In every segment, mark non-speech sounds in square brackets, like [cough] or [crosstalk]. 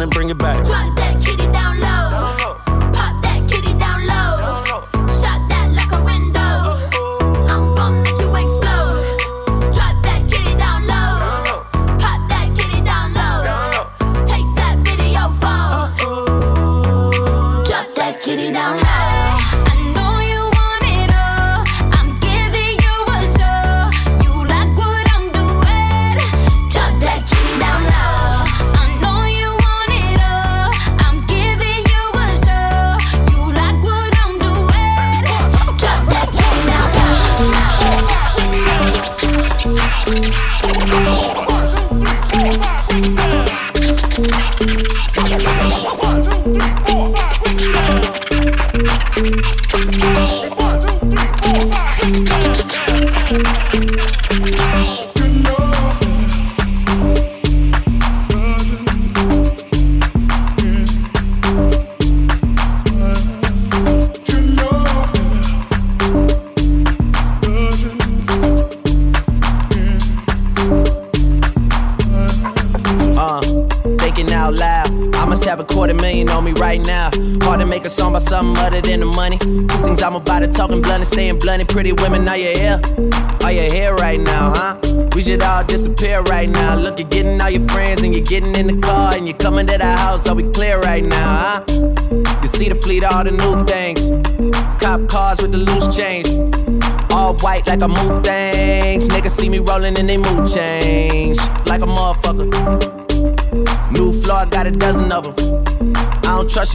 and bring it back.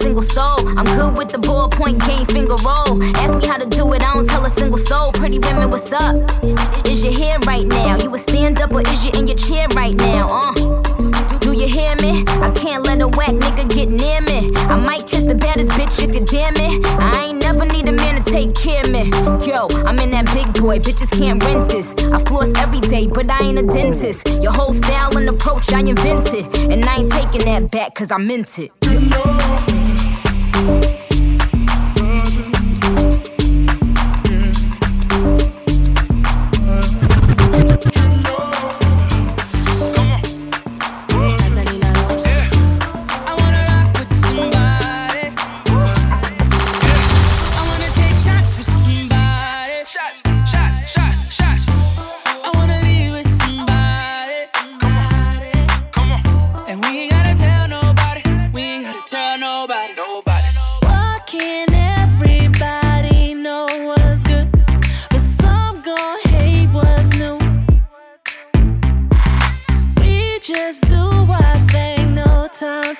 single soul. I'm good with the ballpoint game, finger roll. Ask me how to do it, I don't tell a single soul. Pretty women, what's up? Is your hair right now? You a stand up or is you in your chair right now? Uh. Do, you hear me? I can't let a whack nigga get near me. I might kiss the baddest bitch if you damn it. I ain't never need a man to take care of me. Yo, I'm in that big boy, bitches can't rent this. I floss every day, but I ain't a dentist. Your whole style and approach I invented, and I ain't taking that back cause I meant it. Bye.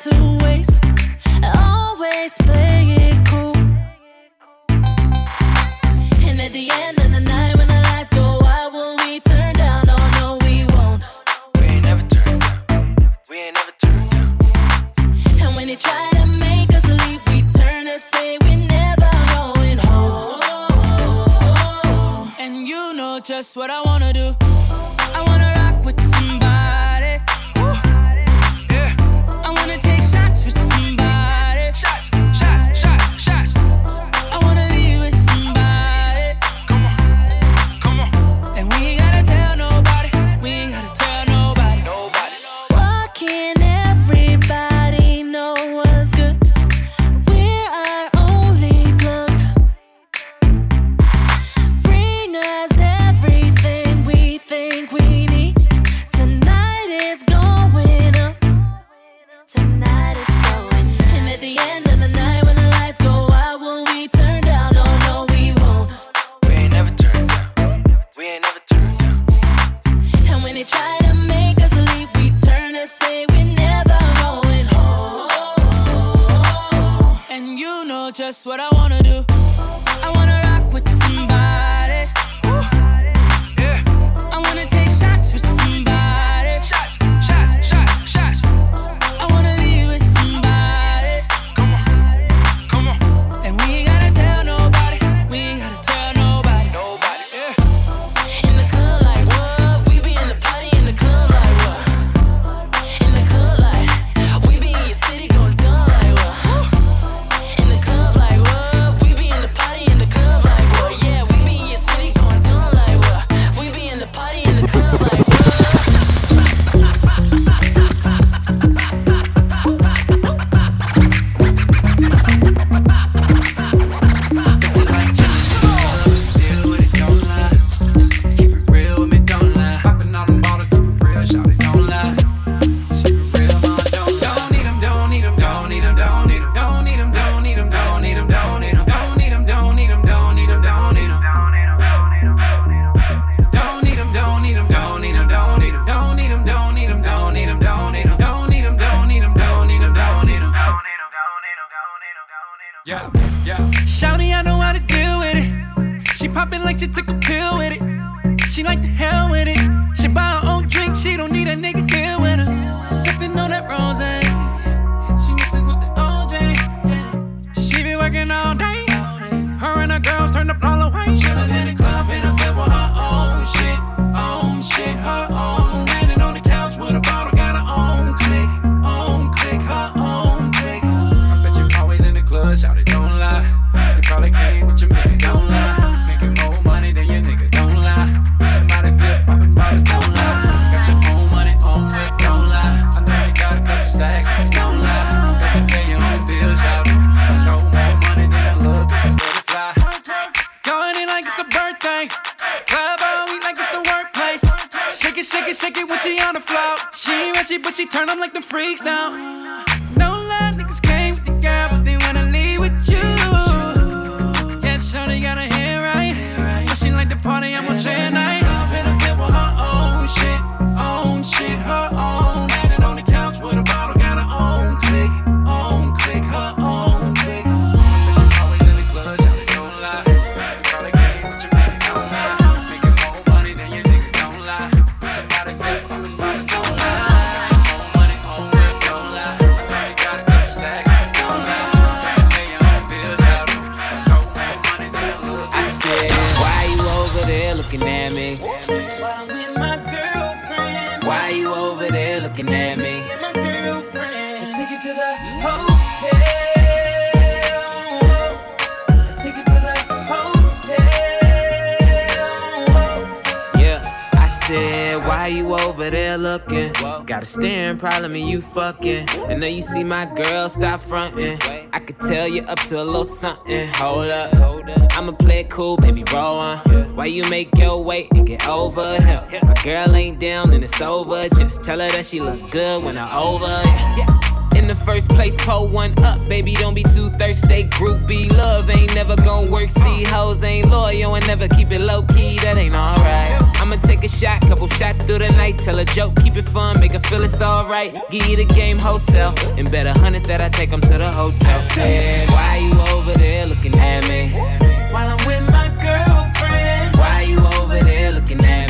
to problem and you fucking. And now you see my girl, stop fronting. I could tell you up to a little something. Hold up, I'ma play it cool, baby, roll on. Why you make your way and get over? Hell, my girl ain't down and it's over. Just tell her that she look good when I'm over. Yeah the first place, pull one up, baby. Don't be too thirsty. Groupie love ain't never gonna work. See, hoes ain't loyal and never keep it low key. That ain't alright. I'ma take a shot, couple shots through the night. Tell a joke, keep it fun, make her feel it's alright. Give you the game wholesale, and bet a hundred that I take them to the hotel. Why you over there looking at me? While I'm with my girlfriend, why you over there looking at me?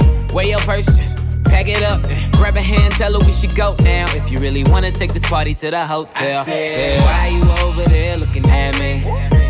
Weigh your purse? Just Pack it up, then grab a hand, tell her we should go now. If you really wanna take this party to the hotel, I said, why you over there looking at me?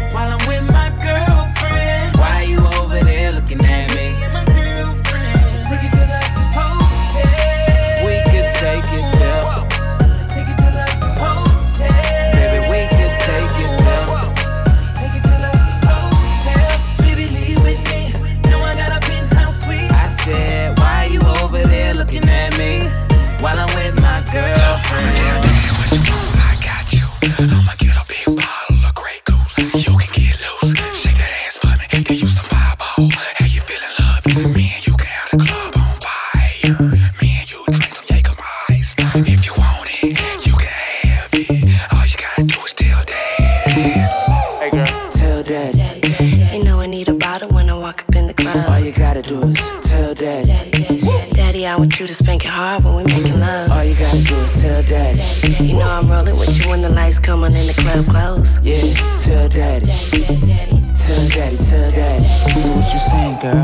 Girl?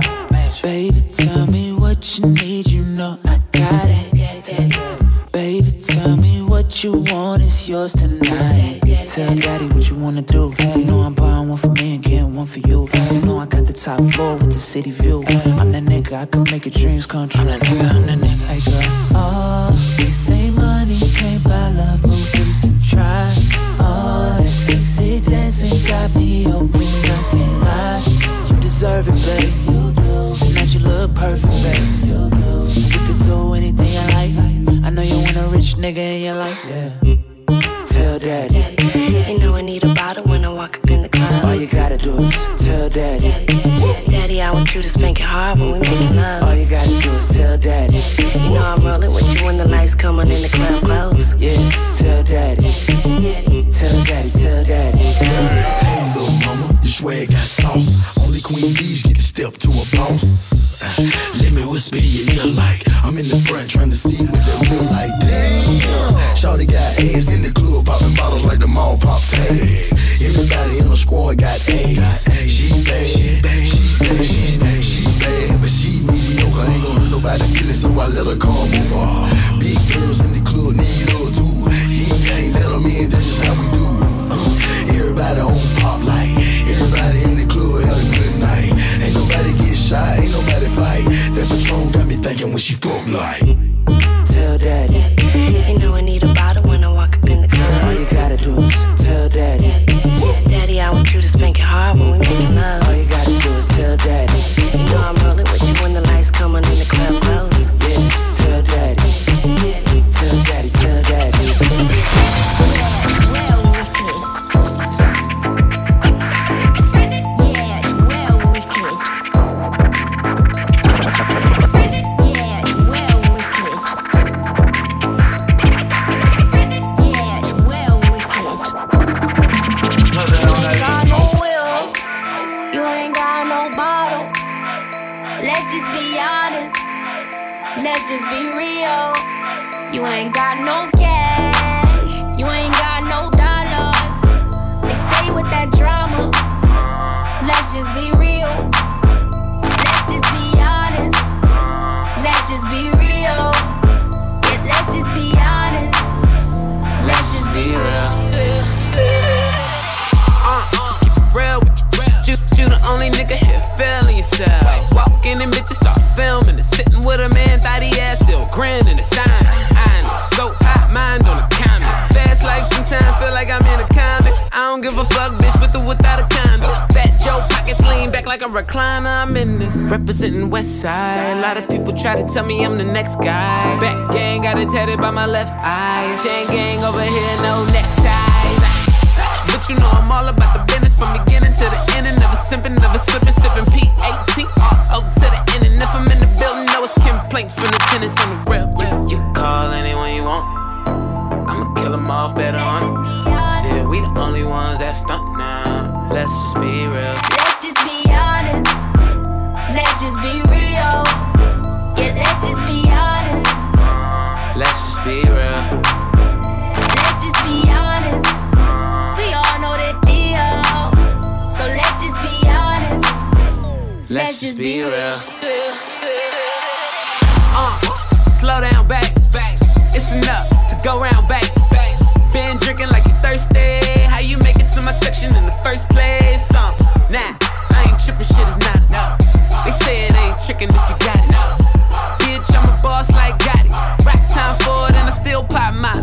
Baby, tell me what you need, you know I got it. Baby, tell me what you want, it's yours tonight. Tell daddy what you wanna do. You know I'm buying one for me and getting one for you. You know I got the top floor with the city view. I'm that nigga, I can make your dreams come true. I'm that nigga, I'm that nigga. Hey girl. Oh, they say money can't buy love, but we can try. Oh, that sexy dancing got me open, deserve it, babe. You do. Tonight you look perfect, babe. You do. We could do anything you like. I know you want a rich nigga in your life. Yeah. Tell daddy. You know I need a bottle when I walk up in the club. All club. you gotta do is tell daddy. Daddy, I want you to spank it hard when we making All love. you gotta do is tell daddy. You know I'm rolling with you when the lights come on and the club close. Yeah, tell daddy. Tell daddy, tell daddy. Hey, little mama, your swag got sauce. Only Queen Bees get to step to a boss. [laughs] Let me whisper your ear like I'm in the front trying to see what they feel like. Damn, Shawty got ass in the club, popping bottles like the mall pop tags. Everybody in the squad got ass. She bad, she bad, she bad, she bad, she bad, but she mediocre. Ain't gonna hurt nobody feeling, so I let her come over. Big girls in the club need her too. He ain't let 'em in, that's just how we do. Uh, everybody on pop like everybody nobody get shy, ain't nobody fight. That Patron got me thinking when she fuck like. Tell daddy. You know I need a bottle when I walk up in the club. All you gotta do is tell daddy. Daddy, I want you to spank it hard when we making All you gotta do is tell daddy. You know I'm rolling just be honest. Let's just be real. You ain't got no cash. You ain't got no dollars. They stay with that drama. Let's just be real. Let's just be honest. Let's just be real. Yeah, let's just be honest. Let's just be real. Uh, just keep it real with you. You, you the only nigga here feeling yourself. Walking in bitches start filming and sitting with a man, thought he ass still grinning and sign. I so hot, mind on the comment. Fast life sometimes feel like I'm in a comic. I don't give a fuck, bitch, with or without a condom. Fat Joe pockets lean back like a recliner. I'm in this. Representing West Side. A lot of people try to tell me I'm the next guy. Back gang got it tatted by my left eye. Chain gang over here, no neckties. But you know I'm all about the business from beginning to the end. And never simping, never slipping, sipping P-A-T-R-O oh, to the end. And if I'm in the building, know it's complaints from the tenants on the real. You, you can call anyone you want. I'ma kill them off better on it. Shit, we the only ones that stunt now. Let's just be real. Let's just be honest. Let's just be real. Yeah, let's just be honest. Let's just be real. Let's just be real. Uh, slow down, back, back. It's enough to go round, back, back. Been drinking like you thirsty. How you make it to my section in the first place? Uh, nah, I ain't tripping, shit is not. enough. They say it ain't tricking if you got it. Bitch, I'm a boss like Gotti. Rack time for it and I still pop my.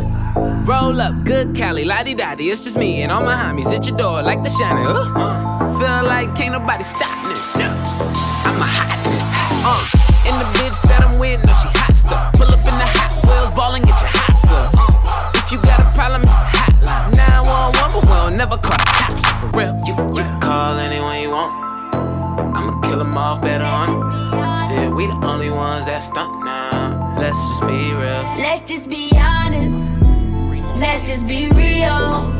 Roll up, good Cali, la di It's just me and all my homies at your door like the. Uh, uh, feel like can't nobody stop And the bitch that I'm with, no, she hot stuff. Pull up in the hot wheels, ball and get your hots up. If you got a problem, hotline 911, but we'll never call the cops for real. You, you can call anyone you want. I'ma kill them off better on it. Shit, we the only ones that stunt now. Let's just be real. Let's just be honest. Let's just be real.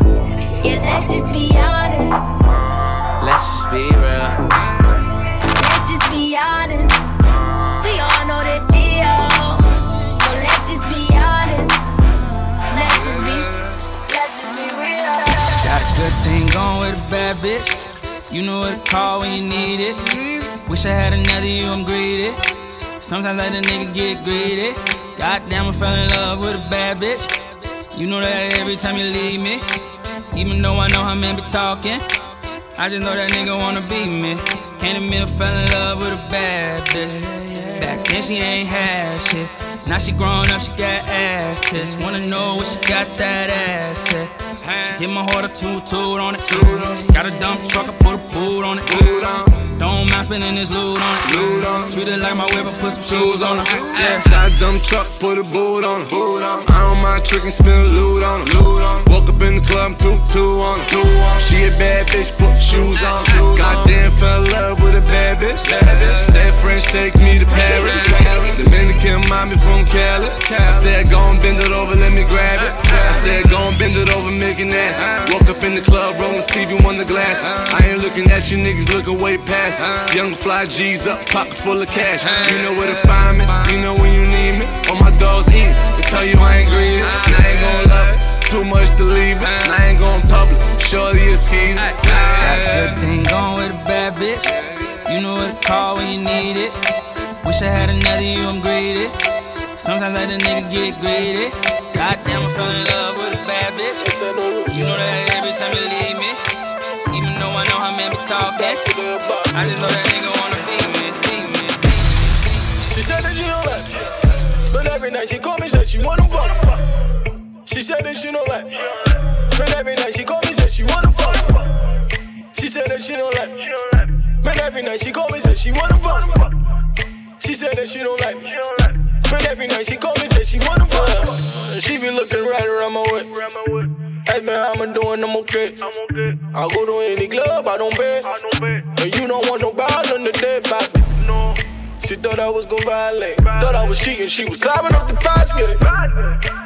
Yeah, let's just be honest. Let's just be real. Let's just be honest. Going with a bad bitch. You know what to call when you need it. Wish I had another you, I'm greedy. Sometimes I let a nigga get greedy. Goddamn, I fell in love with a bad bitch. You know that every time you leave me. Even though I know how men be talking. I just know that nigga wanna be me. Can't admit I fell in love with a bad bitch. Back then she ain't had shit. Now she grown up, she got ass tits. Wanna know what she got that ass at. She hit my heart a toot toot on it. Got a dump truck, I put a boot on it. Don't mind spending this loot on it. Treat it like my whip, I put some shoes on it. Yeah. Got a dump truck, put a boot on it. I don't mind tricking, spin loot on it. Woke up in the club, two, two on it. She a bad bitch, put shoes on. Goddamn, fell in love with a bad bitch. Said French, take me to Paris. Dominican mommy from Cali. I said, go and bend it over, let me grab it. Uh, uh. I said, go and bend it over, make it nasty. Uh. Woke up in the club, rolling Stevie Wonder glass. I ain't looking at you niggas, looking way past. Young fly G's up, pocket full of cash. You know where to find me, you know when you need me. All my dogs eat, they tell you I ain't greedy. And I ain't gon' love it, too much to leave it. And I ain't gon' public, surely it's keys. Got a good thing going with a bad bitch. You know what to call when you need it. Wish I had another you, I'm greedy. Sometimes I let a nigga get greedy. Goddamn, I fell in love with a bad bitch. You know that every time you leave me. Even though I know how men be talking. I just know that nigga wanna be me, be me. She said that she don't like me. But every night she call me, said she wanna fuck. She said that she don't like me. But every night she call me, said she wanna fuck. She said that she don't like me. Every night she call me, said she wanna fuck. She said that she don't like me. But every night she call me, said she wanna fuck. She be looking right around my way. Ask me how I'm doing, I'm okay. I go to any club, I don't bet. And you don't want no balls on the dead back. She thought I was gon' violate. Thought I was cheating, she was climbing up the basket.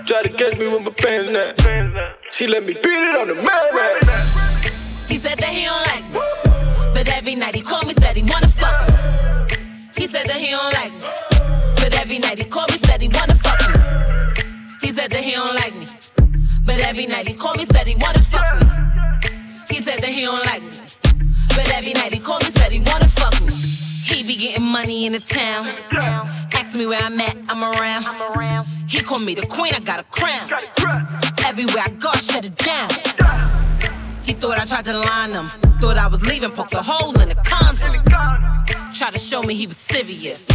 Try to catch me with my pants down. She let me beat it on the man. He said that he don't like. But every night he called me, said he wanna fuck me. He said that he don't like me. But every night he called me, said he wanna fuck me. He said that he don't like me. But every night he called me, said he wanna fuck me. He said that he don't like me. But every night he called me, said he wanna fuck me. He be getting money in the town. Ask me where I'm at, I'm around. He called me the queen, I got a crown. Everywhere I go, I shut it down. He thought I tried to line him. Thought I was leaving, poked a hole in the condom. Tried to show me he was serious.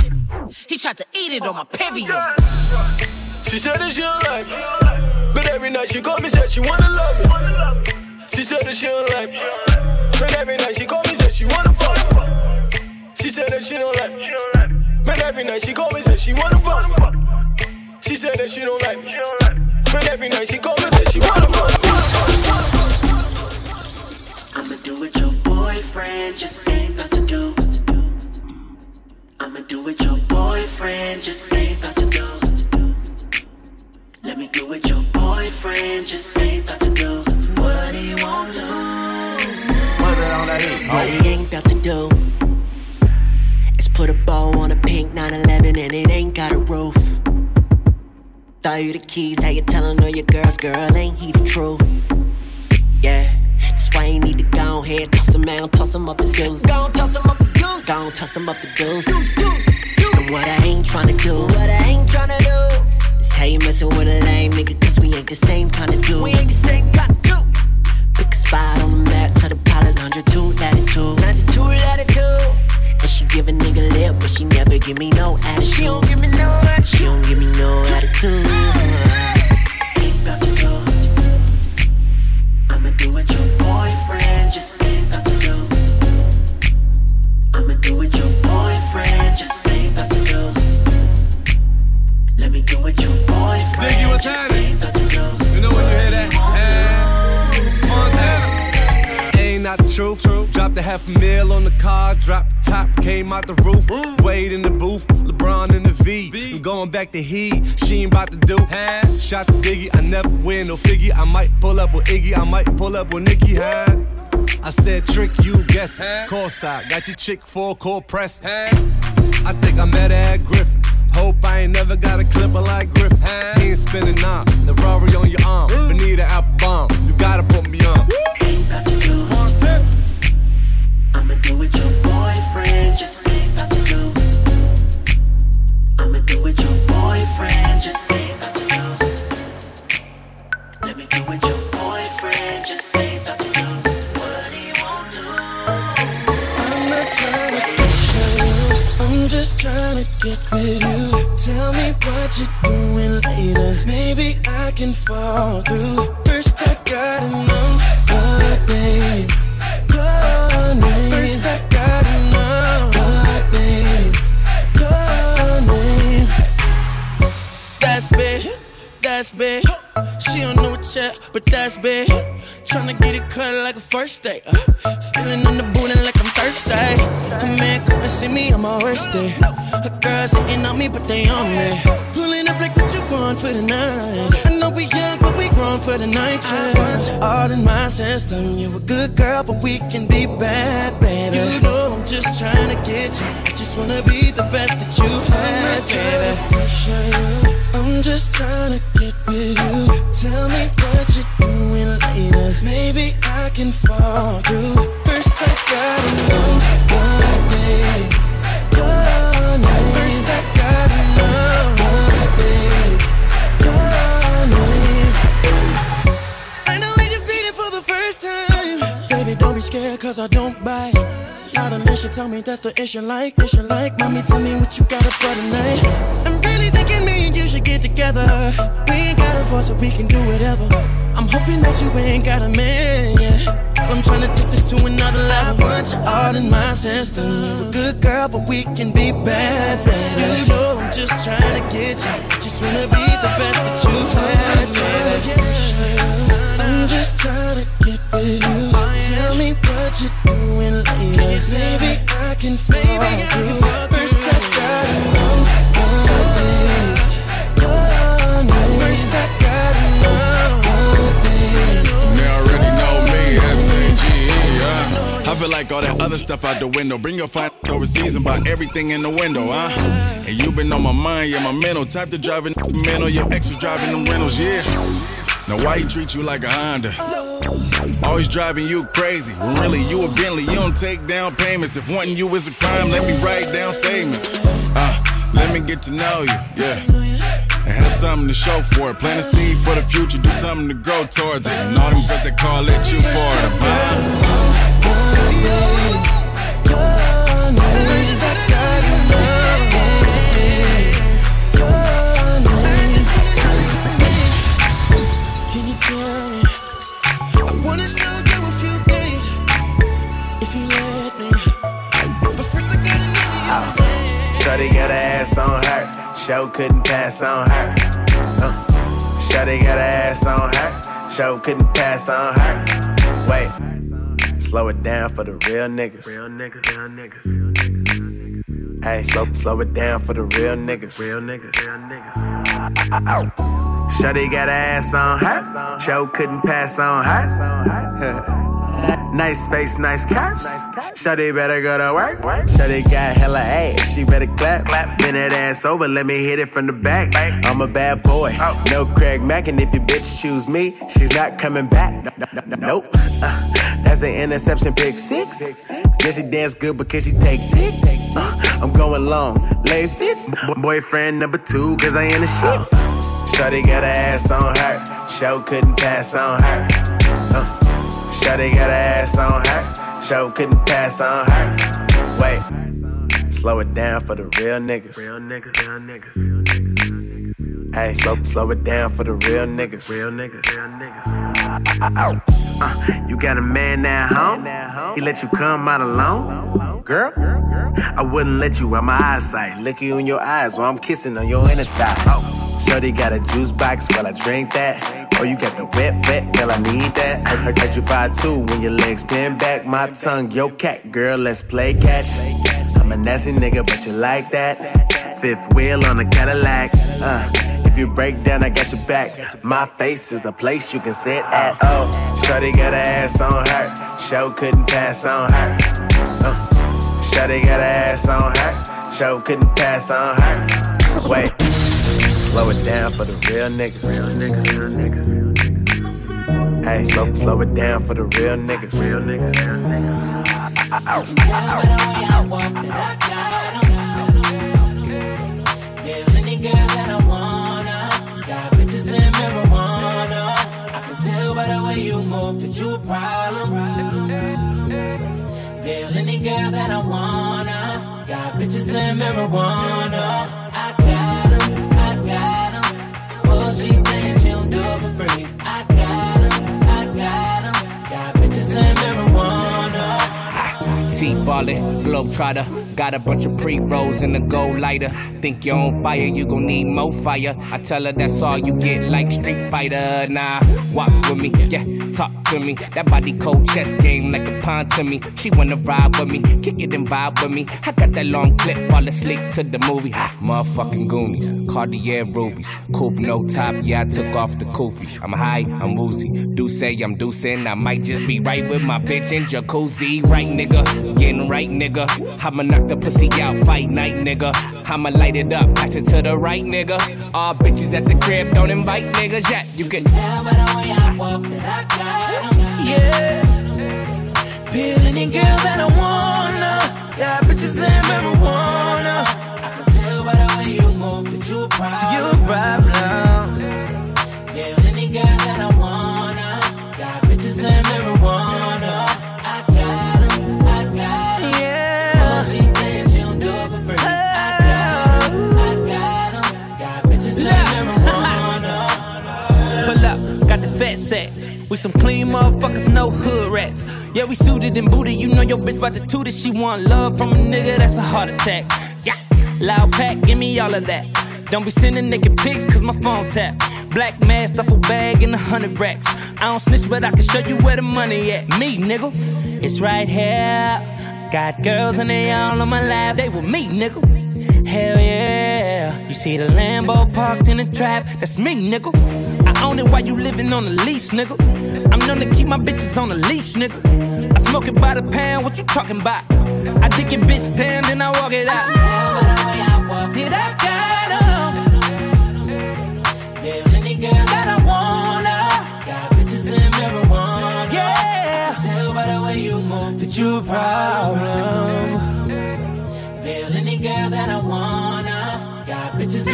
He tried to eat it on my period. She said that she don't like me. But every night she call me, said she wanna love me. She said that she don't like me. But every night she call me, said she wanna fuck me. She said that she don't like me. But every night she call me, said she wanna fuck me. She said that she don't like me. But every night she call me, said she wanna fuck me. Boyfriend just ain't about to do. I'ma do what your boyfriend just ain't about to do. Let me do what your boyfriend just ain't about to do. What he won't do. What he ain't about to do is put a bow on a pink 911 and it ain't got a roof. Throw you the keys, how you tellin' all your girls, girl, ain't he the truth? Yeah, that's why you need to go ahead, toss him out, toss him up the deuce. Go toss him up the deuce. Go toss him up the deuce. Deuce, deuce, deuce. And what I ain't tryna do, what I ain't tryna do, is how you messin' with a lame nigga, cause we ain't the same kinda dude. We ain't the same kinda dude. Pick a spot on the map, tell the pilot 102 latitude. 92 latitude. And she give a nigga lip, but she never give me no attitude. She don't give me no attitude. She don't give me no attitude. Ain't about to do. I'ma do what your half a mil on her Ain't not true. Drop the car, dropped the top, came out the roof. Wade in the booth, LeBron in the V. I'm going back to he, she ain't about to do. Shot the diggy, I never win no figgy. I might pull up with Iggy, I might pull up with Nicki, huh? I said trick, you guess. Hey. Course I got your chick for cold press. Hey. I think I met at Griffin. Hope I ain't never got a clipper like Griff. He ain't spinning on the robbery on your arm. Ooh. Bonita Applebum. You gotta put me on. Ain't about to do. I'ma do with your boyfriend. Just about to do. I'ma do your boyfriend. Just about to do. Let me do your get with you. Tell me what you're doing later. Maybe I can fall through. First, I gotta know your name. Your name. First, I gotta know your name. Your name. That's big. That's big. She don't know what's up, but that's big. Tryna get it cut like a first date. Uh, feeling on the booty see me on my worst day. Her girls hating on me, but they on me. Pulling up like what you want for the night. I know we young, but we grown for the night. I want you all in my system. You a good girl, but we can be bad, baby. You know I'm just trying to get you. I just wanna be the best that you had, baby. I'm just trying to get with you. Tell me what you're doing later. Maybe I can fall through. First, I gotta know scared, cause I don't bite. Now the mission tell me that's the issue like, issue like. Mommy, tell me what you got up for tonight. I'm really thinking me and you should get together. We ain't got a voice, so we can do whatever. I'm hoping that you ain't got a man, yeah. I'm trying to take this to another level. I want you all in my system. You a good girl, but we can be bad. You know I'm just trying to get you. I Just wanna be the best that you had, baby. I'm just trying to get you. Me what you're doing later. Maybe I can fall through. First, I gotta know your name. Your name. First, I gotta know your name. They already know me, S-A-G-E, yeah. I feel like all that other stuff out the window. Bring your fine overseas and buy everything in the window, huh? And you been on my mind, yeah, my mental. Type to driving mental, your ex was driving them rentals, yeah. Now why he treat you like a Honda? Always driving you crazy. When really you a Bentley, you don't take down payments. If wanting you is a crime, let me write down statements. Uh, let me get to know you, yeah. And have something to show for it. Plant a seed for the future, do something to grow towards it. And all them girls that call it you for it. Huh? Ass on her. Show couldn't pass on her. Uh, Shorty got her ass on her. Show couldn't pass on her. Wait, slow it down for the real niggas. Real niggas, real niggas. Hey, slow, slow it down for the real niggas. Real niggas, real niggas. Shorty got her ass on her. Show couldn't pass on her. [laughs] Nice face, nice curves. Shawty better go to work. Shawty got hella ass, she better clap. Bend that ass over, let me hit it from the back. I'm a bad boy, no Craig Mack, and if your bitch choose me, she's not coming back. No, no, no, nope. Uh, that's an interception, pick six. Yeah, she dance good because she take dick. Uh, I'm going long, lay fits. Boyfriend number two, cause I ain't a shit. Shawty got her ass on her, show couldn't pass on her. Shawty got her ass on her. Show couldn't pass on her. Wait, slow it down for the real niggas. Real niggas, real niggas. Hey, slow, slow it down for the real niggas. Real niggas, real niggas. Uh, you got a man now home? He let you come out alone? Girl, I wouldn't let you out my eyesight. Look you in your eyes while I'm kissing on your inner thigh. Oh, Shorty got a juice box while I drink that. Oh, you got the wet, wet, girl, I need that. I heard that you fight too when your legs bend back. My tongue, your cat, girl, let's play catch. I'm a nasty nigga, but you like that. Fifth wheel on a Cadillac. Uh, if you break down, I got your back. My face is a place you can sit at. Oh, Shorty got her ass on her. Show couldn't pass on her. Uh, Shorty got her ass on her. Show couldn't pass on her. Wait, slow it down for the real niggas. Real niggas, real niggas. Hey, slow, slow it down for the real niggas. Real niggas, real niggas. Yeah, you that you a problem. Yeah, any girl that I wanna. Got bitches and marijuana. I got 'em, I got 'em. She thinks she don't do for free. I got 'em, I got 'em. Got bitches and marijuana. T ballin', globetrotter. Got a bunch of pre rolls in the gold lighter. Think you're on fire, you gon' need more fire. I tell her that's all you get, like Street Fighter. Nah, walk with me, yeah, talk to me. That body cold chess game like a pawn to me. She wanna ride with me, kick it and vibe with me. I got that long clip, fall asleep to the movie. Ha, motherfucking Goonies, Cartier rubies, coupe no top. Yeah, I took off the kufi. I'm high, I'm woozy. Do say I'm deucing, I might just be right with my bitch in jacuzzi. Right, nigga, getting right, nigga. I'ma knock the pussy out, fight night, nigga. I'ma light it up, pass it to the right, nigga. All bitches at the crib, don't invite niggas yet. You can tell by the way I walk that I got Yeah. Any girl that I wanna. Got bitches and marijuana. I can tell by the way you move that you a problem. You a problem. We some clean motherfuckers, no hood rats. Yeah, we suited and booted. You know your bitch about to toot it. She want love from a nigga, that's a heart attack. Yeah, loud pack, give me all of that. Don't be sending naked pics, cause my phone tap. Black mask, duffel bag, and a hundred racks. I don't snitch, but I can show you where the money at. Me, nigga, it's right here. Got girls and they all on my lap, they with me, nigga. Hell yeah. You see the Lambo parked in the trap, that's me, nigga. I own it while you living on the lease, nigga. I'm known to keep my bitches on the leash, nigga. I smoke it by the pound, what you talking about? I dick your bitch down, then I walk it out. Did I got 'em? Yeah, any girl that I wanna. Got bitches and marijuana. Yeah. I tell by the way you move that you a problem.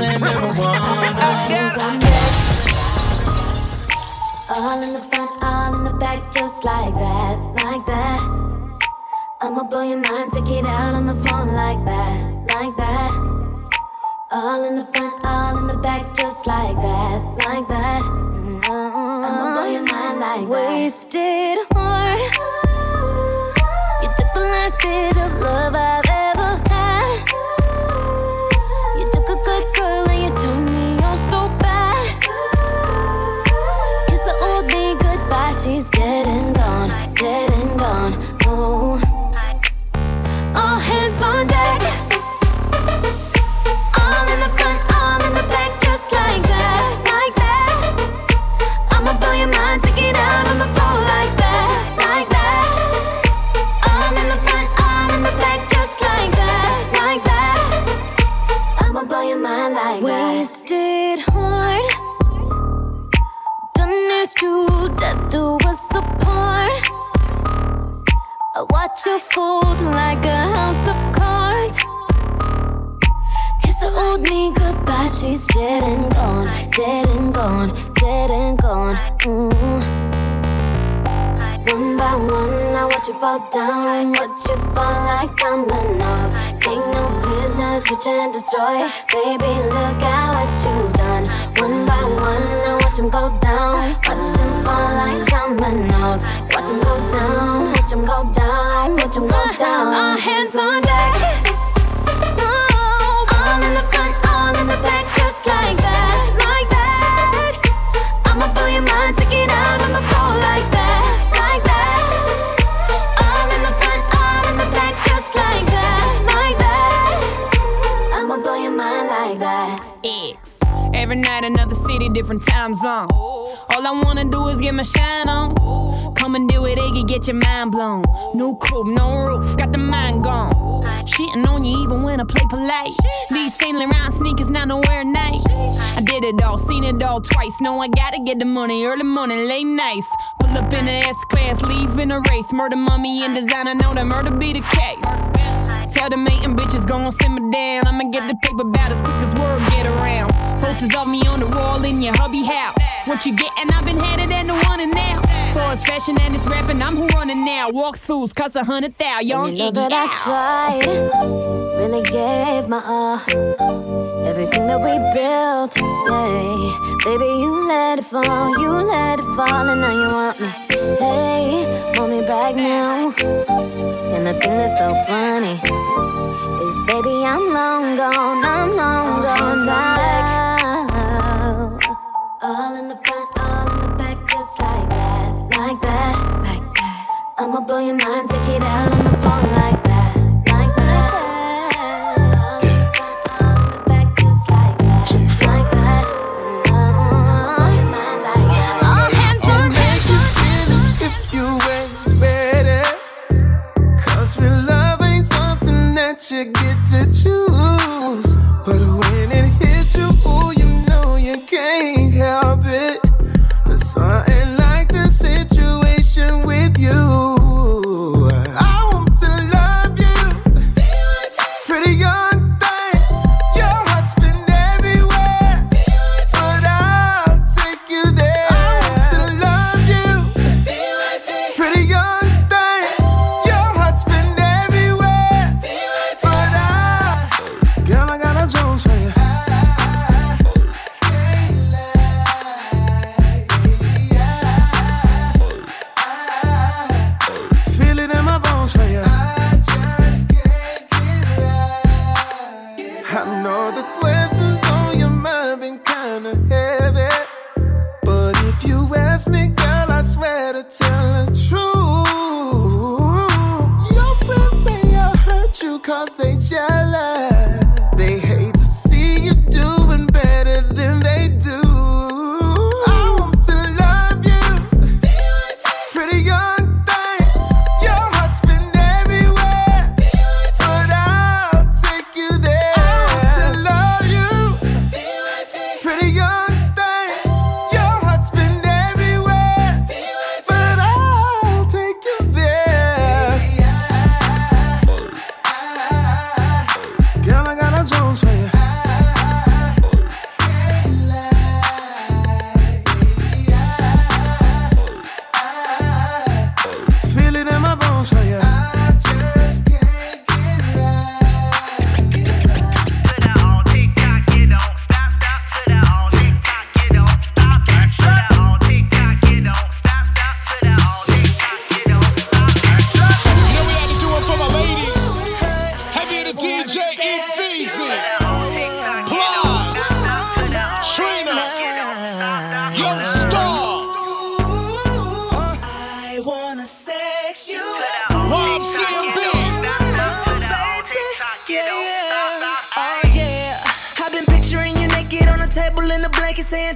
Got bitches and marijuana. All in the front, all in the back, just like that, like that. I'ma blow your mind, take it out on the phone like that, like that. All in the front, all in the back, just like that, like that. Mm-hmm. I'ma blow your mind like that. Wasted heart. You took the last bit of love I've You fold like a house of cards. Kiss the old me goodbye, she's dead and gone, dead and gone, dead and gone. Mm. One by one, I watch you fall down, watch you fall like dominoes. Take no business, switch and destroy. Baby, look at what you've done. One by one, I watch them go down, watch them fall like dominoes. Watch them go down, watch them go down, watch them go uh-huh. down. All hands on deck. Different time zone. All I wanna do is get my shine on. Come and do it, Iggy, get your mind blown. No coupe, no roof, got the mind gone. Shitting on you even when I play polite. These Saint Laurent sneakers, not nowhere nice. I did it all, seen it all twice. No, I gotta get the money, early morning, late nights. Pull up in the S class, leave in a race. Murder, mummy, and designer, know that murder be the case. Tell the mating bitches gon' simmer down. I'ma get the paper about as quick as word get around. Posters of me on the wall in your hubby house. What you gettin'? I've been headed and the one and now. For it's fashion and it's rapping, I'm who running now. Walk throughs, cost a hundred thou, young You know that I tried. really gave my all. Everything that we built, yeah. Baby, you let it fall, you let it fall, and now you want me. Hey, want me back now. And the thing that's so funny is, baby, I'm long gone, I'm long gone now. All in the front, all in the back, just like that, like that, like that. I'ma blow your mind, take it out on the floor like that, like that. All in the front, all in the back, just like that, like that. Blow your mind like that. All hands on deck. if you ain't ready. Cause real love ain't something that you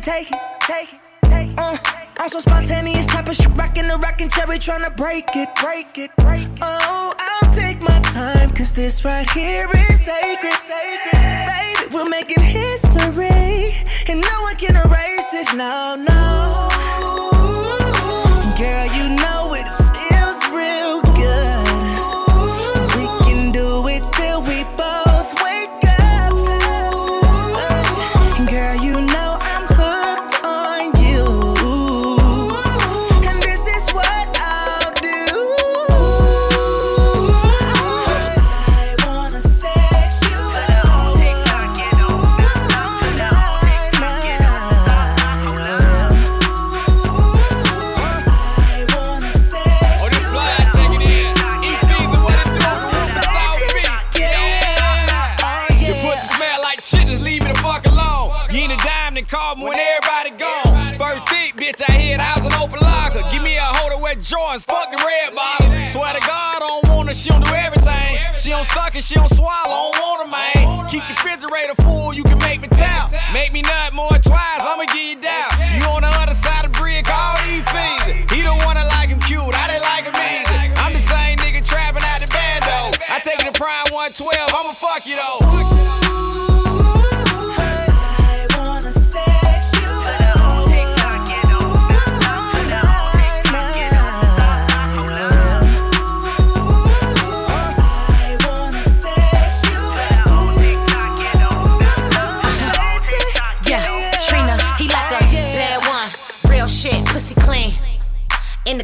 saying take it, take it, take it. Uh, I'm so spontaneous type of shit, rockin' the rockin' cherry, tryna break it, break it, break it. Oh, I'll take my time, cause this right here is sacred, sacred. Baby, we're making history, and no one can erase it, no, no. Don't suck and she don't swallow, I don't want her, man. Keep the refrigerator full, you can make me tap. Make me nut more twice, I'ma give you down. You on the other side of the bridge, call E-Fees. He don't wanna like him cute, I didn't like him easy. I'm the same nigga trapping out the bando. I take it to Prime 112, I'ma fuck you though.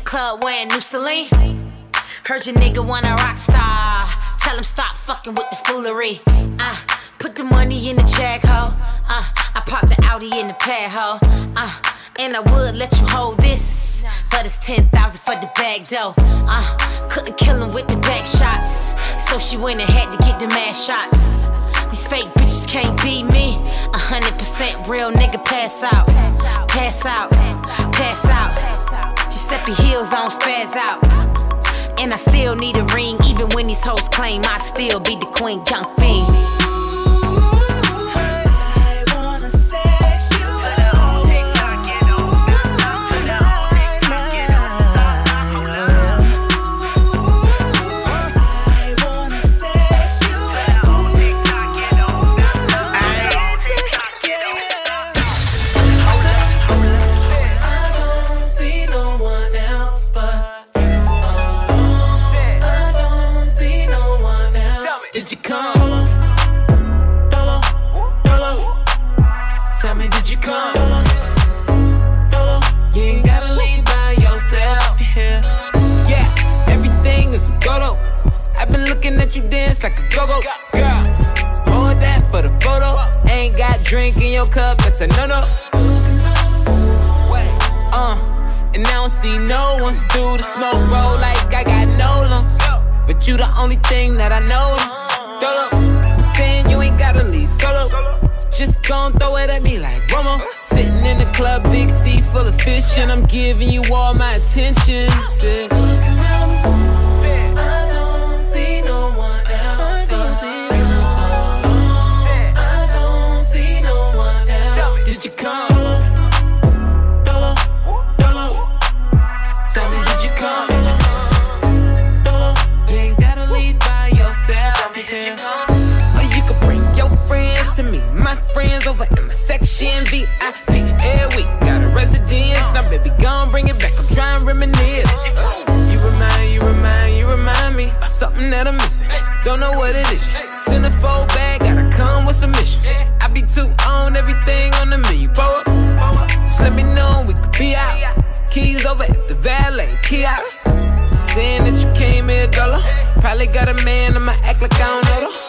Club wearing new Celine. Heard your nigga want a rock star. Tell him stop fucking with the foolery. Uh, put the money in the check, ho. Uh, I park the Audi in the pad, ho. Uh, and I would let you hold this. But it's 10,000 for the bag, though. Uh, couldn't kill him with the back shots. So she went and had to get the mad shots. These fake bitches can't beat me. A hundred percent real nigga pass out. Pass out. Pass out. Giuseppe heels on spaz out. And I still need a ring, even when these hoes claim I still be the queen, young fiend. At you dance like a go-go girl. More that for the photo. Ain't got drink in your cup, that's a no-no. Uh, and I don't see no one through the smoke roll like I got no lungs. But you the only thing that I know. Dolo, saying you ain't gotta leave solo. Just gon' throw it at me like Romo. Sitting in the club, big sea full of fish, and I'm giving you all my attention. Said, section VIP. Every week, got a residence. Now, baby, gon' bring it back. I'm trying to reminisce. You remind, you remind, you remind me something that I'm missing. Don't know what it is. Centerfold bag, gotta come with some missions. I be too on everything on the menu. Boy, just let me know we could be out. Keys over at the valet kiosk. Saying that you came here, dollar. Probably got a man, I'ma act like I don't know.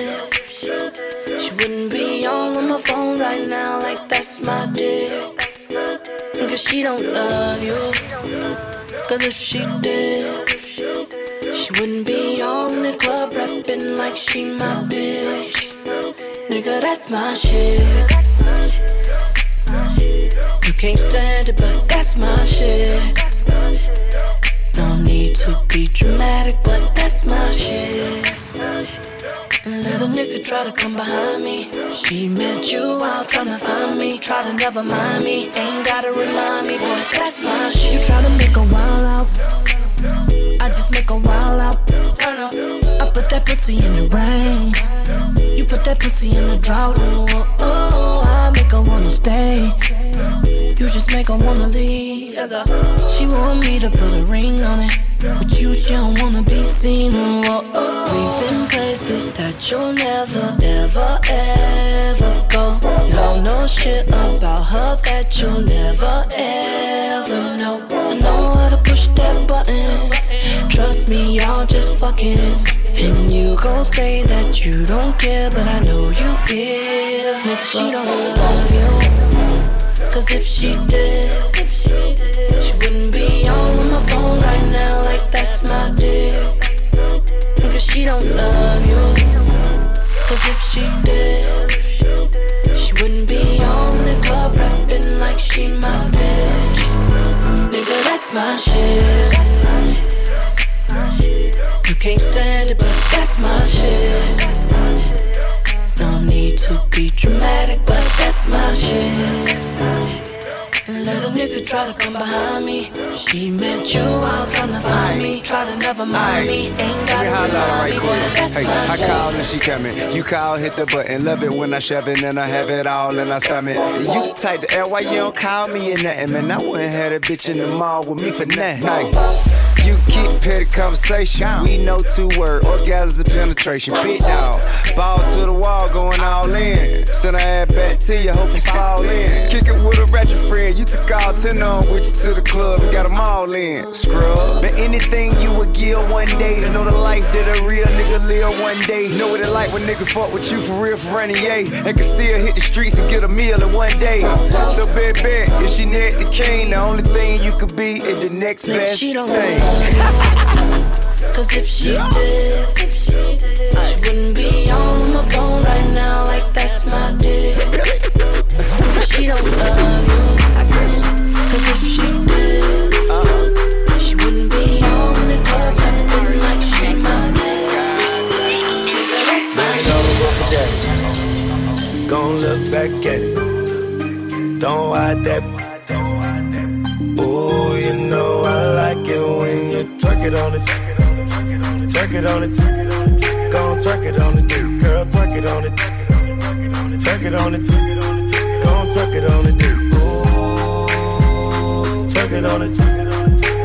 she don't love you. Cause if she did, she wouldn't be on the club rapping like she my bitch. Nigga, that's my shit. You can't stand it, but that's my shit. No need to be dramatic, but that's my shit. Nigga try to come behind me. She met you out trying to find me. Try to never mind me. Ain't gotta remind me, boy, that's my shit. You try to make a wild out. I just make a wild out. Turn up. I put that pussy in the rain. You put that pussy in the drought. Oh, I make her wanna stay. You just make her wanna leave. She want me to put a ring on it. But you, she don't wanna be seen. That you'll never, ever, ever go. Know no shit about her that you'll never, ever know. I know how to push that button. Trust me, y'all just fucking. And you gon' say that you don't care, but I know you give. Nigga, she don't love you. Cause if she did, she wouldn't be on my phone right now, like that's my dick. She don't love you. Cause if she did, she wouldn't be on the club rapping like she my bitch. Nigga, that's my shit. You can't stand it, but that's my shit. No need to be dramatic, but that's my shit. And try to come behind me. She met you out to find me. Try to never mind me. Ain't remind me, but that's Hey, I call and she coming. You call, hit the button. Love it when I shove it and I have it all in my stomach. You the type to L, why you don't call me or nothing, man? I wouldn't have that bitch in the mall with me for nothing. You keep petty conversation. We know two word, orgasms and penetration. Big dog, ball to the wall, going all in. Send her ass back to you, hope you fall in. Kick it with a ratchet friend. You took all 10 on with you to the club and got them all in. Scrub. But anything you would give one day to know the life that a real nigga live one day. Know what it like when niggas fuck with you for real for running yay. And can still hit the streets and get a meal in one day. So bad, bad, if she net the king, the only thing you could be is the next Nigga, best she don't thing. [laughs] Cause if she did, she wouldn't be on my phone right now, like that's my dick. She don't love you. If she did, she wouldn't be on the club rapping like she my bitch. That's my Gon' look back at it. Don't hide that. You know I like on it. Twerk it on it. Gon' twerk it on it, twerk it on it.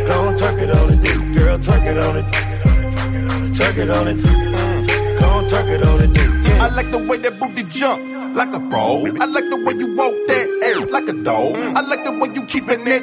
Gon' twerk it on it. Girl, twerk it on it. Twerk it on it. Gon' twerk it on it. Yeah. I like the way that booty jump like a pro. I like the way you walk that air like a dog. I like the way you keepin' that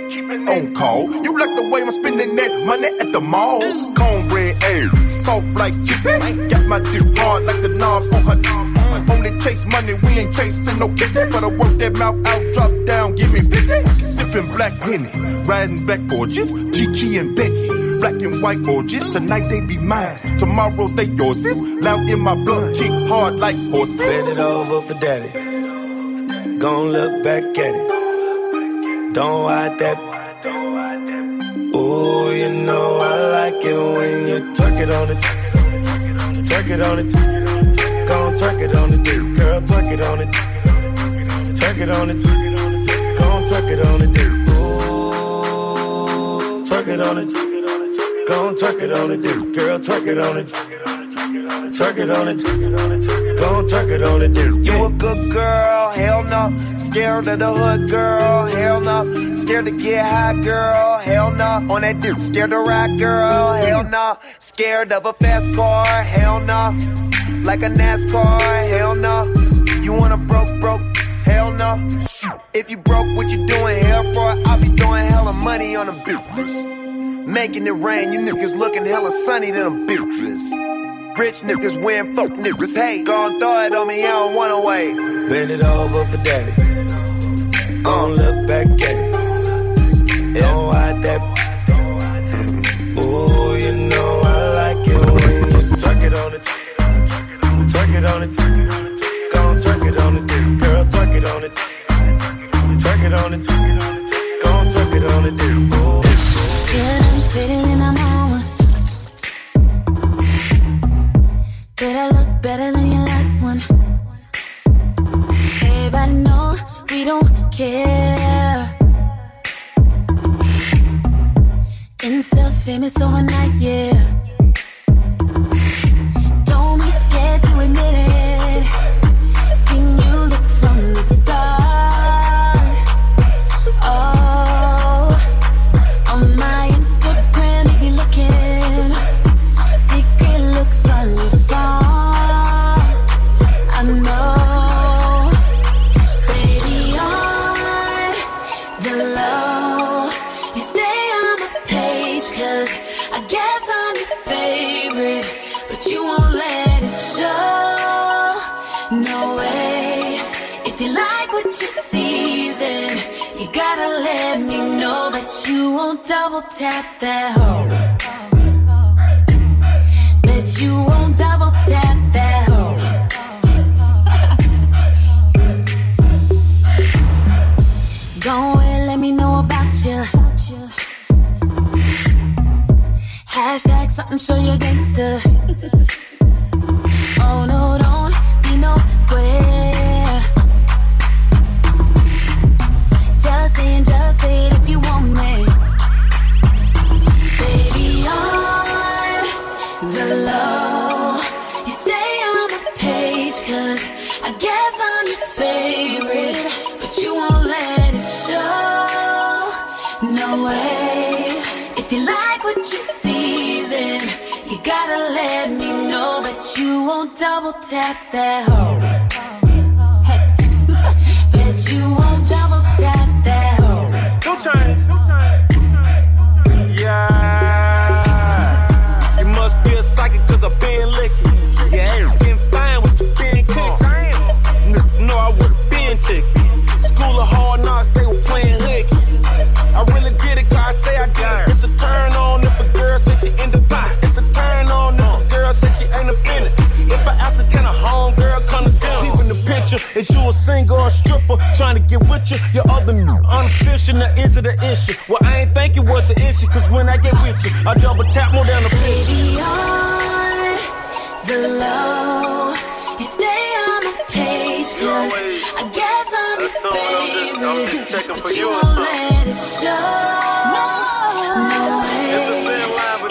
on call. You like the way I'm spending that money at the mall. Cornbread air, soft like chicken. Got my dick hard like the knobs on her. Only chase money, we ain't chasing no kitty. But I work that mouth out, drop down, give me 50. Sipping black Henny, riding black gorgeous, Kiki and Becky. Black and white gorgeous, tonight they be mine, tomorrow they yours. Is loud in my blood, kick hard like horses. Bend it over for daddy. Gon' look back at it. Don't hide that. Oh, you know I like it when you twerk it on it. Twerk it on it. Gon' twerk it on it. Girl, twerk it on it. Twerk it on it. Gon' twerk it on it. Ooh, twerk it on it. Gon' twerk it on it, dude. Girl, twerk it on it. Twerk it on it. Gon' twerk it on it, dude. You a good girl, hell no. Scared of the hood girl, hell no. Scared to get high girl, hell no. On that dick, scared to ride girl, hell no. Scared of a fast car, hell no. Like a NASCAR, hell no. You want a broke, broke, hell no. If you broke, what you doing hell for? I'll be throwing hella money on them bitches. Making it rain, you niggas looking hella sunny to them bitches. Rich niggas win, fuck niggas hate. Gon' throw it on me, I don't wanna wait. Bend it over for daddy. Don't look back at it. Don't hide that. Ooh, you know I like it when you twerk it on it. Twerk it on it. It on it. Gon' twerk it on it. Good, I'm and I'm on one. Did I look better than your last one? Babe, I know we don't care. Insta famous overnight, yeah. Don't be scared to admit it. Tap that hoe. Bet you won't double tap that hoe. Go ahead, let me know about you. Hashtag something, show you gangster. [laughs] oh no, don't be no square. Just saying, just say double tap that hoe. [laughs] Bet you won't double tap that hoe. Yeah. Singer or a stripper? Trying to get with you, your other n- unofficial, now is it an issue? Well, I ain't think it was an issue, cause when I get with you, I double tap more than a picture. Baby, on the low. You stay on my page, cause I guess I'm your favorite. But you won't let it show. No way.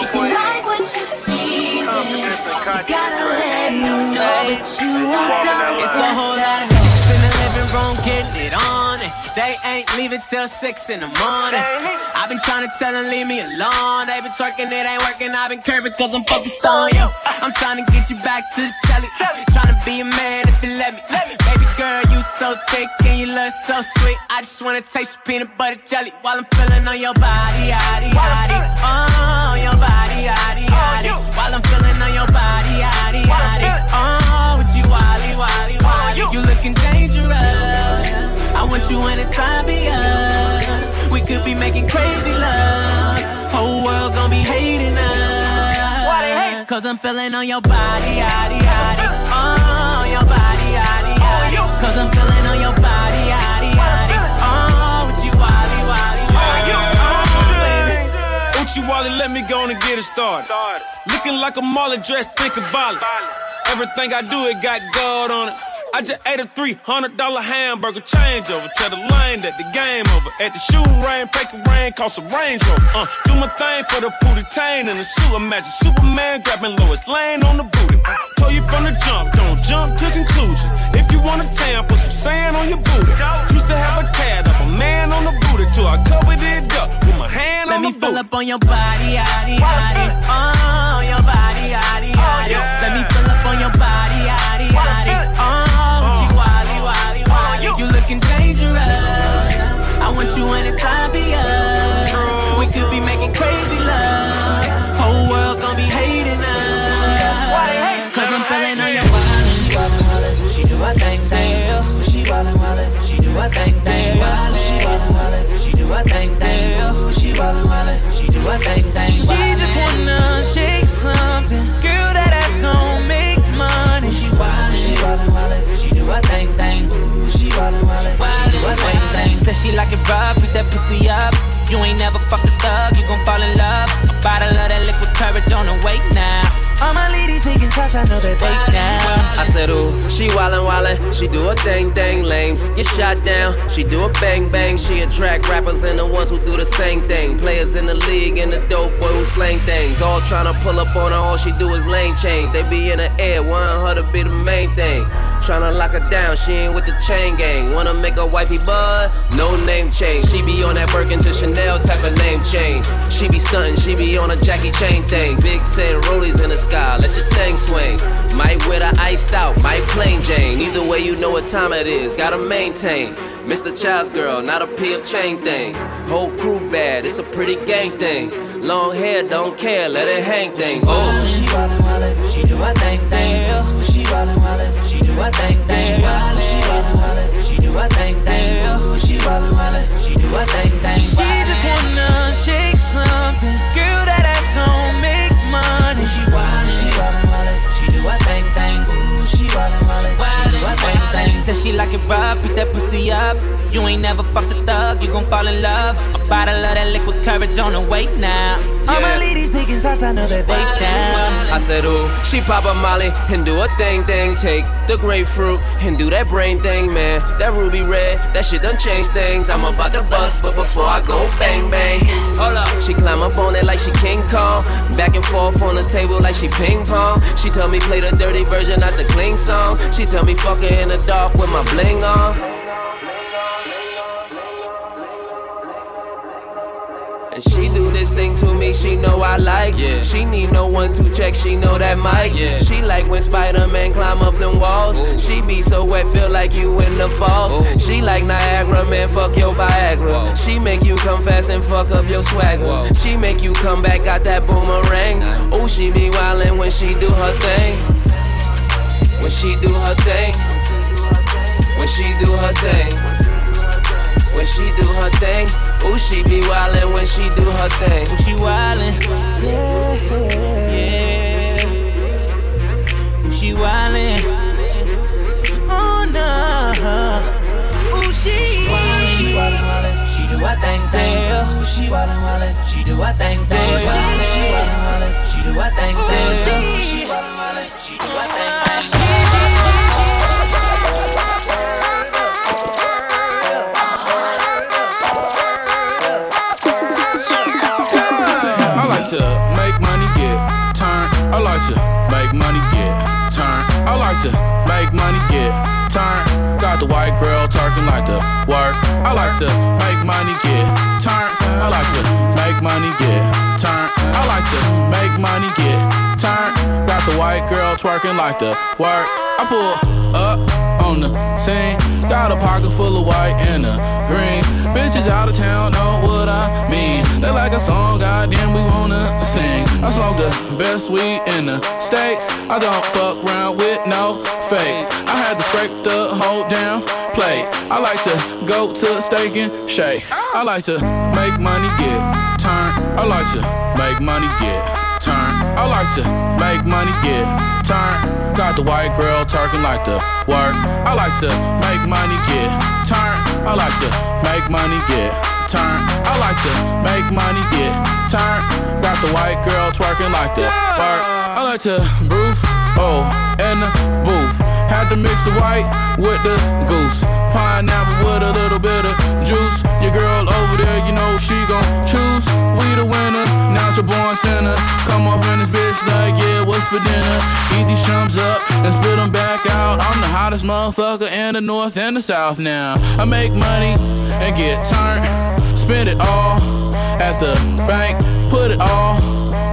If you like what you see, then you gotta let me know that you won't double It's a whole lot of room getting it on. And they ain't leaving till six in the morning. I've been trying to tell them leave me alone. They been twerking, it ain't working. I've been curving cause I'm focused on you. I'm trying to get you back to the telly. Trying to be a man if you let me. Baby girl, you so thick and you look so sweet. I just wanna taste your peanut butter jelly while I'm feeling on your body, yaddy, yaddy. Oh, your body, yaddy, yaddy. While I'm feeling on your body, yaddy, yaddy. Oh, with you, wally, wally, wally. You looking dangerous. I want you anytime be us. We could be making crazy love. Whole world gon' be hating us. Cause I'm feeling on your body, yaddy, yaddy. Oh, your body. Cause I'm feeling on your body, yaddy, yaddy. Oh, with you, wally, wally, wally. Oh, baby. Uchi Wally, let me go on and get it started. Looking like a Marley dressed, think about it. Everything I do, it got gold on it. I just ate a $300 hamburger change over. Tell the lane that the game over. At the shooting range, break a rain, cost a Range Rover. Uh, do my thing for the booty tain and the shoe. Imagine Superman grabbing Lois Lane on the booty. Told you from the jump, don't jump to conclusion. If you want a tan, put some sand on your booty. Used to have a tad up a man on the booty till I covered it up with my hand Let on me the fill up on your body, yaddy, yaddy. Oh, your body, yaddy, oh, yaddy. Let me fill up on your body, yaddy, yaddy. Oh, uh. she wally, wally, wally. You looking dangerous. I want you when it's obvious. We could be making crazy love. Whole world gon' be hating do her thing, thing. She wildin', wildin'. She do her thing, thing. She wildin', wildin'. She do her thing, thing. She just wanna shake something. Girl, that ass gon' make money. She wildin', she wildin', wildin'. She do her thing, thing. Ooh, she wildin', wildin'. She do her thing, thing. Said she like it rough, beat that pussy up. You ain't never fucked a thug, you gon' fall in love. A bottle of that liquid courage on the way now. All my ladies taking shots, I know that they down. I said, ooh, she wildin' wildin', she do a thing thing, lames get shot down. She do a bang bang, she attract rappers and the ones who do the same thing. Players in the league and the dope boy who slang things. All tryna pull up on her, all she do is lane change. They be in the air, want her to be the main thing. Tryna lock her down, she ain't with the chain gang. Wanna make her wifey bud? No name change. She be on that Birkin to Chanel type of name change. She be stuntin', she be on a Jackie Chain thing. Big said rollies in the sky, let your thing swing. Might wear the iced out, might plain Jane. Either way, you know what time it is, gotta maintain. Mr. Child's girl, not a P of chain thing. Whole crew bad, it's a pretty gang thing. Long hair, don't care, let it hang thing. Oh, She wildin', wildin', she do her thing, thing. Ooh, she wildin', wildin', she do her thing, thing. Ooh, she wildin', wildin', she do her thing, thing. Ooh, she wildin', wildin', she do her thing, thing. She just wanna shake something. Girl, She wildin', wildin', she thing, thing. She like it rough, beat that pussy up. You ain't never fucked a thug, you gon' fall in love. A bottle of that liquid courage on the way now. All my ladies taking shots, I know that they down. I said, ooh, she pop a molly and do a thing thing. Take the grapefruit and do that brain thing, man. That ruby red, that shit done changed things. I'm about to bust, but before I go bang bang. Hold up, she climb up on it like she King Kong. Back and forth on the table like she ping pong. She tell me play the dirty version, not the clean song. She tell me fuck her in the dark with my bling on. And she do this thing to me, she know I like. Yeah. She need no one to check, she know that mic. Yeah. She like when Spider-Man climb up them walls. She be so wet, feel like you in the falls. She like Niagara, man, fuck your Viagra. She make you come fast and fuck up your swagger. She make you come back, got that boomerang. Oh, she be wildin' when she do her thing. When she do her thing. When she do her thing. When she do her thing, ooh, she be wildin' when she do her thing. Ooh, she wildin', yeah, yeah. Ooh, she wildin', Oh no. Ooh, she wildin', she wildin', wildin'. She do her thing, thing. Ooh, she wildin', wildin'. She do her thing, thing. She wildin', she wildin', wildin'. She do her thing, thing. Ooh, she wildin', wildin'. She do her thing, thing. Like to make money get turned. Got the white girl talking like the work. I like to make money get turned. I like to make money get turned. I like to make money get turned. Got the white girl twerking like the work. I pull up on the scene. Got a pocket full of white and a green. Bitches out of town know what I mean. They like a song, goddamn, we wanna sing. I smoke the best weed in the States. I don't fuck around with no fakes. I had to scrape the whole damn plate. I like to go to steak and shake. I like to make money get turned. I like to make money get turned. I like to make money get turn. Got the white girl talking like the work. I like to make money get turn. I like to make money get turn. I like to make money get turn. Got the white girl twerking like the work. I like to roof, oh, in the booth. Had to mix the white with the goose. Pineapple with a little bit of juice. Your girl over there, you know she gon' choose. We the winners, natural born sinner. Come off in this bitch like, yeah, what's for dinner? Eat these chumps up and spit them back out. I'm the hottest motherfucker in the north and the south now. I make money and get turned, spend it all at the bank, put it all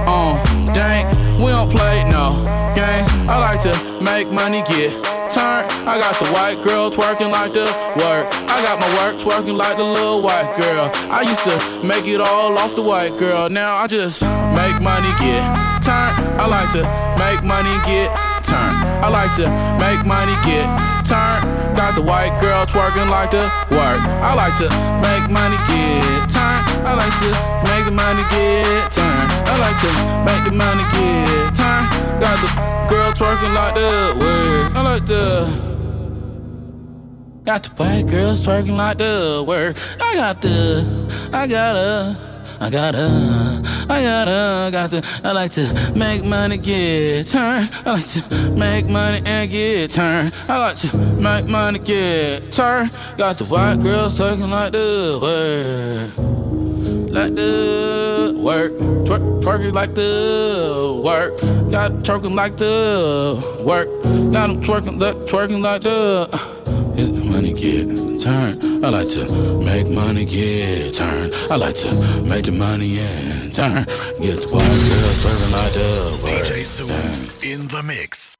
on dank. We don't play no games. I like to make money, get turned. I got the white girl twerking like the work. I got my work twerking like the little white girl. I used to make it all off the white girl. Now I just make money, get turned. I like to make money, get turned. I like to make money, get turned. Got the white girl twerking like the work. I like to make money, get turned. I like to make the money, get turned. I like to make the money, get turned. Got the girl twerking like the work. I like the. Got the white girls twerking like the work. I got the, I got a, I got a, I got a, got the. I like to make money, get turned. I like to make money and get turned. I like to make money, get turned. Got the white girls twerking like the work, like the work, twerk, twerking like the work. Got twerking like the work. Got 'em twerking, twerking like the. Money, get turned. I like to make money, get turned. I like to make the money and turn. Get the white uh, girl serving like the. DJ Sue in the mix.